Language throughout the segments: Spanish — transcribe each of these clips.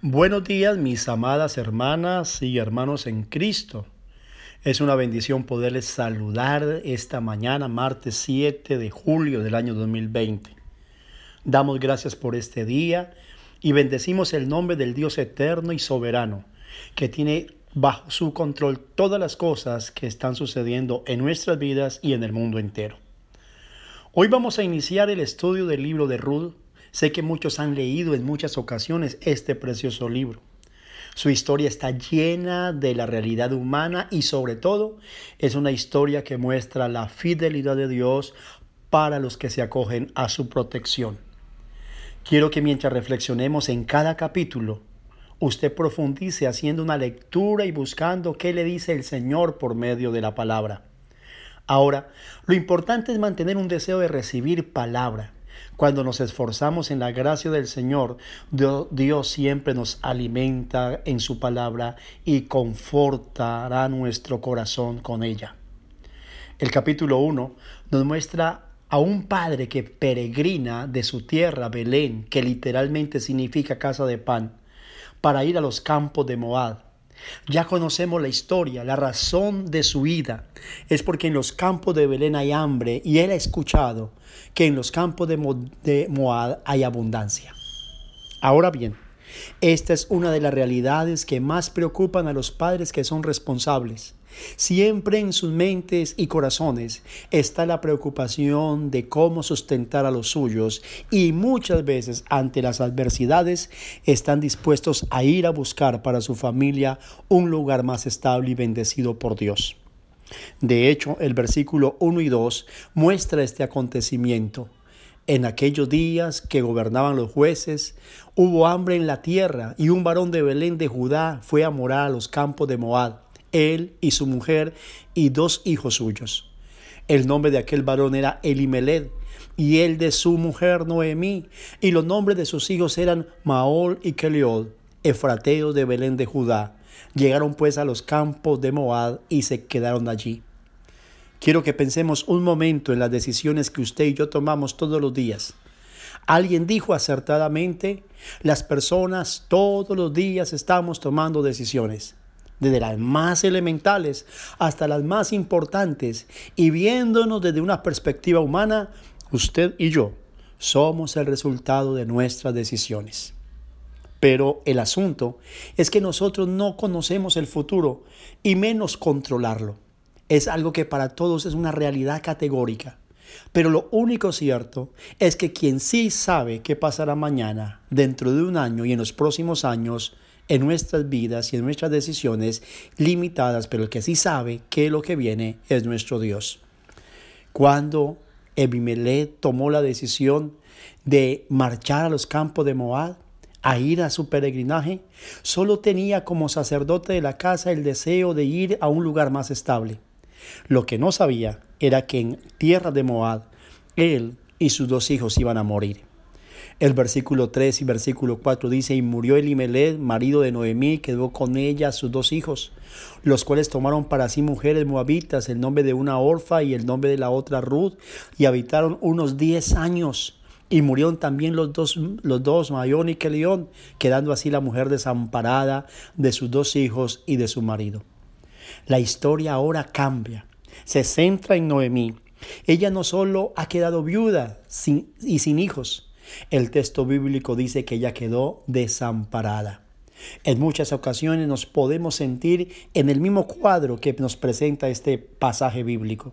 Buenos días mis amadas hermanas y hermanos en Cristo. Es una bendición poderles saludar esta mañana, martes 7 de julio del año 2020. Damos gracias por este día y bendecimos el nombre del Dios eterno y soberano, que tiene bajo su control todas las cosas que están sucediendo en nuestras vidas y en el mundo entero. Hoy vamos a iniciar el estudio del libro de Ruth Sé que muchos han leído en muchas ocasiones este precioso libro. Su historia está llena de la realidad humana y sobre todo es una historia que muestra la fidelidad de Dios para los que se acogen a su protección. Quiero que mientras reflexionemos en cada capítulo, usted profundice haciendo una lectura y buscando qué le dice el Señor por medio de la palabra. Ahora, lo importante es mantener un deseo de recibir palabra cuando nos esforzamos en la gracia del Señor, Dios siempre nos alimenta en su palabra y confortará nuestro corazón con ella. El capítulo 1 nos muestra a un padre que peregrina de su tierra, Belén, que literalmente significa casa de pan, para ir a los campos de Moab ya conocemos la historia, la razón de su ida. Es porque en los campos de Belén hay hambre y él ha escuchado que en los campos de, Moab hay abundancia. Ahora bien, esta es una de las realidades que más preocupan a los padres que son responsables. Siempre en sus mentes y corazones está la preocupación de cómo sustentar a los suyos y muchas veces ante las adversidades están dispuestos a ir a buscar para su familia un lugar más estable y bendecido por Dios. De hecho, el versículo 1 y 2 muestra este acontecimiento. En aquellos días que gobernaban los jueces, hubo hambre en la tierra y un varón de Belén de Judá fue a morar a los campos de Moab, él y su mujer y dos hijos suyos. El nombre de aquel varón era Elimeled y el de su mujer Noemí, y los nombres de sus hijos eran Maol y Keliol, efrateos de Belén de Judá. Llegaron pues a los campos de Moab y se quedaron allí. Quiero que pensemos un momento en las decisiones que usted y yo tomamos todos los días. Alguien dijo acertadamente, las personas todos los días estamos tomando decisiones, desde las más elementales hasta las más importantes, y viéndonos desde una perspectiva humana, usted y yo somos el resultado de nuestras decisiones. Pero el asunto es que nosotros no conocemos el futuro y menos controlarlo es algo que para todos es una realidad categórica. Pero lo único cierto es que quien sí sabe qué pasará mañana, dentro de un año y en los próximos años, en nuestras vidas y en nuestras decisiones limitadas, pero el que sí sabe qué es lo que viene es nuestro Dios. Cuando Ebimelech tomó la decisión de marchar a los campos de Moab, a ir a su peregrinaje, solo tenía como sacerdote de la casa el deseo de ir a un lugar más estable. Lo que no sabía era que en tierra de Moab, él y sus dos hijos iban a morir. El versículo 3 y versículo 4 dice, y murió Elimelech, marido de Noemí, quedó con ella sus dos hijos, los cuales tomaron para sí mujeres moabitas, el nombre de una orfa y el nombre de la otra Ruth, y habitaron unos diez años. Y murieron también los dos, los dos, Mayón y Kelión, quedando así la mujer desamparada de sus dos hijos y de su marido. La historia ahora cambia. Se centra en Noemí. Ella no solo ha quedado viuda y sin hijos. El texto bíblico dice que ella quedó desamparada. En muchas ocasiones nos podemos sentir en el mismo cuadro que nos presenta este pasaje bíblico.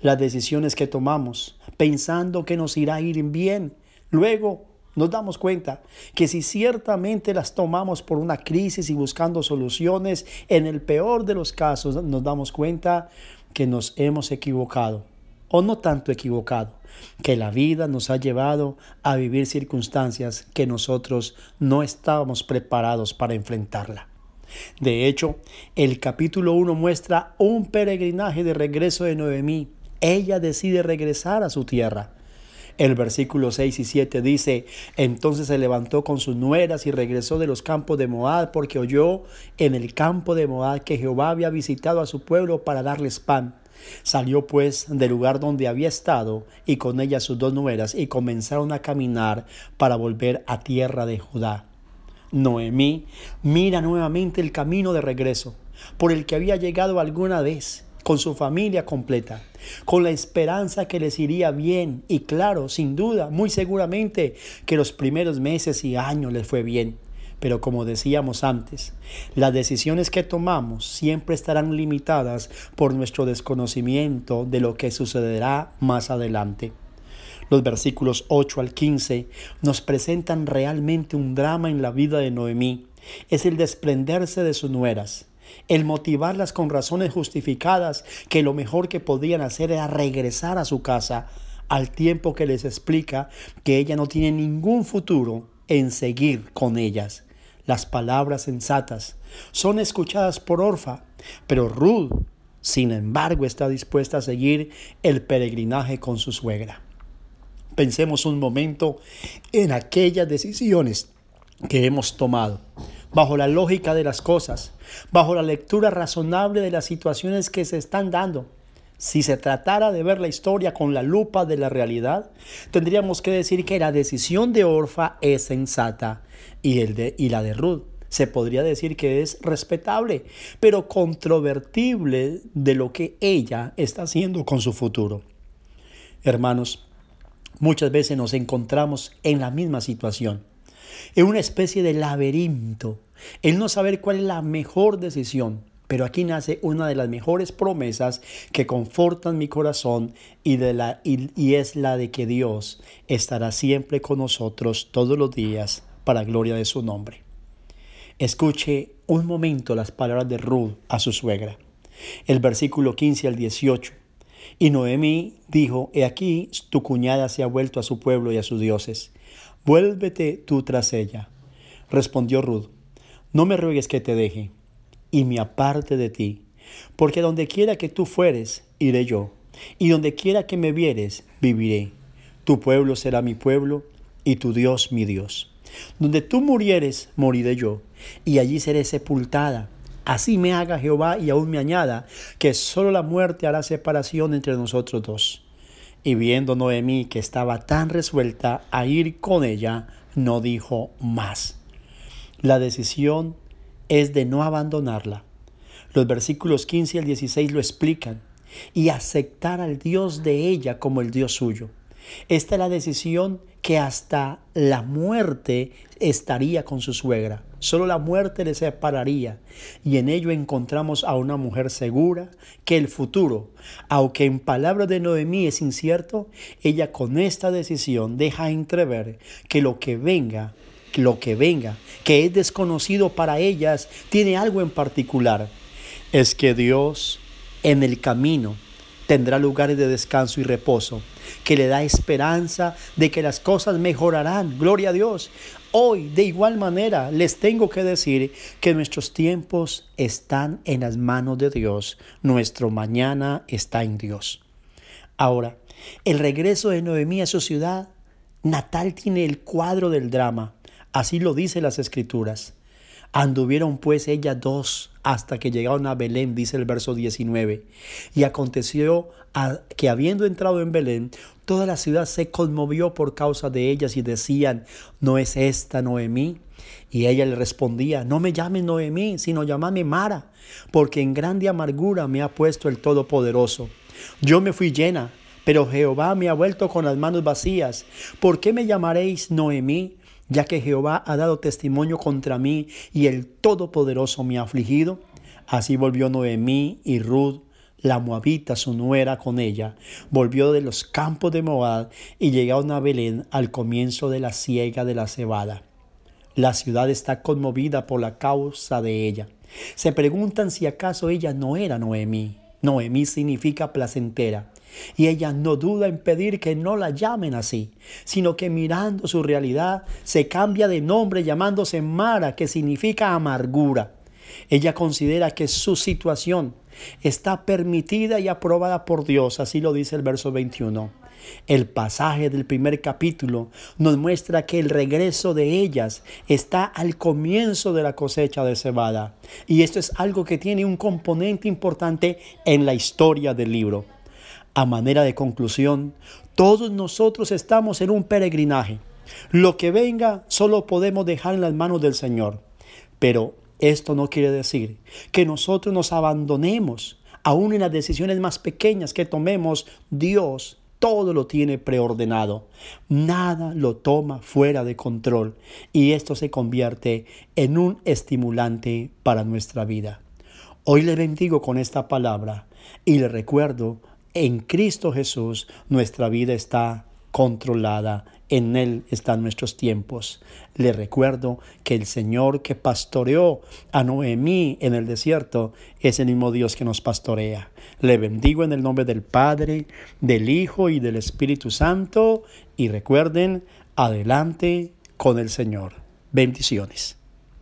Las decisiones que tomamos pensando que nos irá a ir bien, luego nos damos cuenta que si ciertamente las tomamos por una crisis y buscando soluciones, en el peor de los casos nos damos cuenta que nos hemos equivocado o no tanto equivocado, que la vida nos ha llevado a vivir circunstancias que nosotros no estábamos preparados para enfrentarla. De hecho, el capítulo 1 muestra un peregrinaje de regreso de Noemí. Ella decide regresar a su tierra. El versículo 6 y 7 dice, entonces se levantó con sus nueras y regresó de los campos de Moab porque oyó en el campo de Moab que Jehová había visitado a su pueblo para darles pan. Salió pues del lugar donde había estado y con ella sus dos nueras y comenzaron a caminar para volver a tierra de Judá. Noemí mira nuevamente el camino de regreso por el que había llegado alguna vez con su familia completa, con la esperanza que les iría bien y claro, sin duda, muy seguramente que los primeros meses y años les fue bien. Pero como decíamos antes, las decisiones que tomamos siempre estarán limitadas por nuestro desconocimiento de lo que sucederá más adelante. Los versículos 8 al 15 nos presentan realmente un drama en la vida de Noemí. Es el desprenderse de sus nueras, el motivarlas con razones justificadas que lo mejor que podían hacer era regresar a su casa, al tiempo que les explica que ella no tiene ningún futuro en seguir con ellas. Las palabras sensatas son escuchadas por Orfa, pero Ruth, sin embargo, está dispuesta a seguir el peregrinaje con su suegra. Pensemos un momento en aquellas decisiones que hemos tomado, bajo la lógica de las cosas, bajo la lectura razonable de las situaciones que se están dando. Si se tratara de ver la historia con la lupa de la realidad, tendríamos que decir que la decisión de Orfa es sensata y, el de, y la de Ruth se podría decir que es respetable, pero controvertible de lo que ella está haciendo con su futuro. Hermanos, Muchas veces nos encontramos en la misma situación, en una especie de laberinto, el no saber cuál es la mejor decisión. Pero aquí nace una de las mejores promesas que confortan mi corazón y, de la, y, es la de que Dios estará siempre con nosotros todos los días para gloria de su nombre. Escuche un momento las palabras de Ruth a su suegra. El versículo 15 al 18 y Noemí dijo, He aquí, tu cuñada se ha vuelto a su pueblo y a sus dioses. Vuélvete tú tras ella. Respondió Ruth, No me ruegues que te deje y me aparte de ti, porque donde quiera que tú fueres, iré yo, y donde quiera que me vieres, viviré. Tu pueblo será mi pueblo, y tu Dios mi Dios. Donde tú murieres, moriré yo, y allí seré sepultada Así me haga Jehová y aún me añada que solo la muerte hará separación entre nosotros dos. Y viendo Noemí que estaba tan resuelta a ir con ella, no dijo más. La decisión es de no abandonarla. Los versículos 15 al 16 lo explican. Y aceptar al Dios de ella como el Dios suyo. Esta es la decisión que hasta la muerte estaría con su suegra. Solo la muerte le separaría. Y en ello encontramos a una mujer segura que el futuro, aunque en palabras de Noemí es incierto, ella con esta decisión deja entrever que lo que venga, lo que venga, que es desconocido para ellas, tiene algo en particular. Es que Dios en el camino tendrá lugares de descanso y reposo, que le da esperanza de que las cosas mejorarán. Gloria a Dios. Hoy, de igual manera, les tengo que decir que nuestros tiempos están en las manos de Dios. Nuestro mañana está en Dios. Ahora, el regreso de Noemí a su ciudad natal tiene el cuadro del drama. Así lo dicen las escrituras. Anduvieron pues ellas dos hasta que llegaron a Belén, dice el verso 19. Y aconteció que habiendo entrado en Belén, toda la ciudad se conmovió por causa de ellas y decían, ¿no es esta Noemí? Y ella le respondía, no me llame Noemí, sino llámame Mara, porque en grande amargura me ha puesto el Todopoderoso. Yo me fui llena, pero Jehová me ha vuelto con las manos vacías. ¿Por qué me llamaréis Noemí? Ya que Jehová ha dado testimonio contra mí y el Todopoderoso me ha afligido. Así volvió Noemí y Ruth, la moabita, su nuera, con ella. Volvió de los campos de Moab y llegaron a Belén al comienzo de la siega de la cebada. La ciudad está conmovida por la causa de ella. Se preguntan si acaso ella no era Noemí. Noemí significa placentera. Y ella no duda en pedir que no la llamen así, sino que mirando su realidad se cambia de nombre llamándose Mara, que significa amargura. Ella considera que su situación está permitida y aprobada por Dios, así lo dice el verso 21. El pasaje del primer capítulo nos muestra que el regreso de ellas está al comienzo de la cosecha de cebada. Y esto es algo que tiene un componente importante en la historia del libro. A manera de conclusión, todos nosotros estamos en un peregrinaje. Lo que venga solo podemos dejar en las manos del Señor. Pero esto no quiere decir que nosotros nos abandonemos, aún en las decisiones más pequeñas que tomemos, Dios todo lo tiene preordenado. Nada lo toma fuera de control y esto se convierte en un estimulante para nuestra vida. Hoy le bendigo con esta palabra y le recuerdo, en Cristo Jesús nuestra vida está controlada. En Él están nuestros tiempos. Le recuerdo que el Señor que pastoreó a Noemí en el desierto es el mismo Dios que nos pastorea. Le bendigo en el nombre del Padre, del Hijo y del Espíritu Santo. Y recuerden, adelante con el Señor. Bendiciones.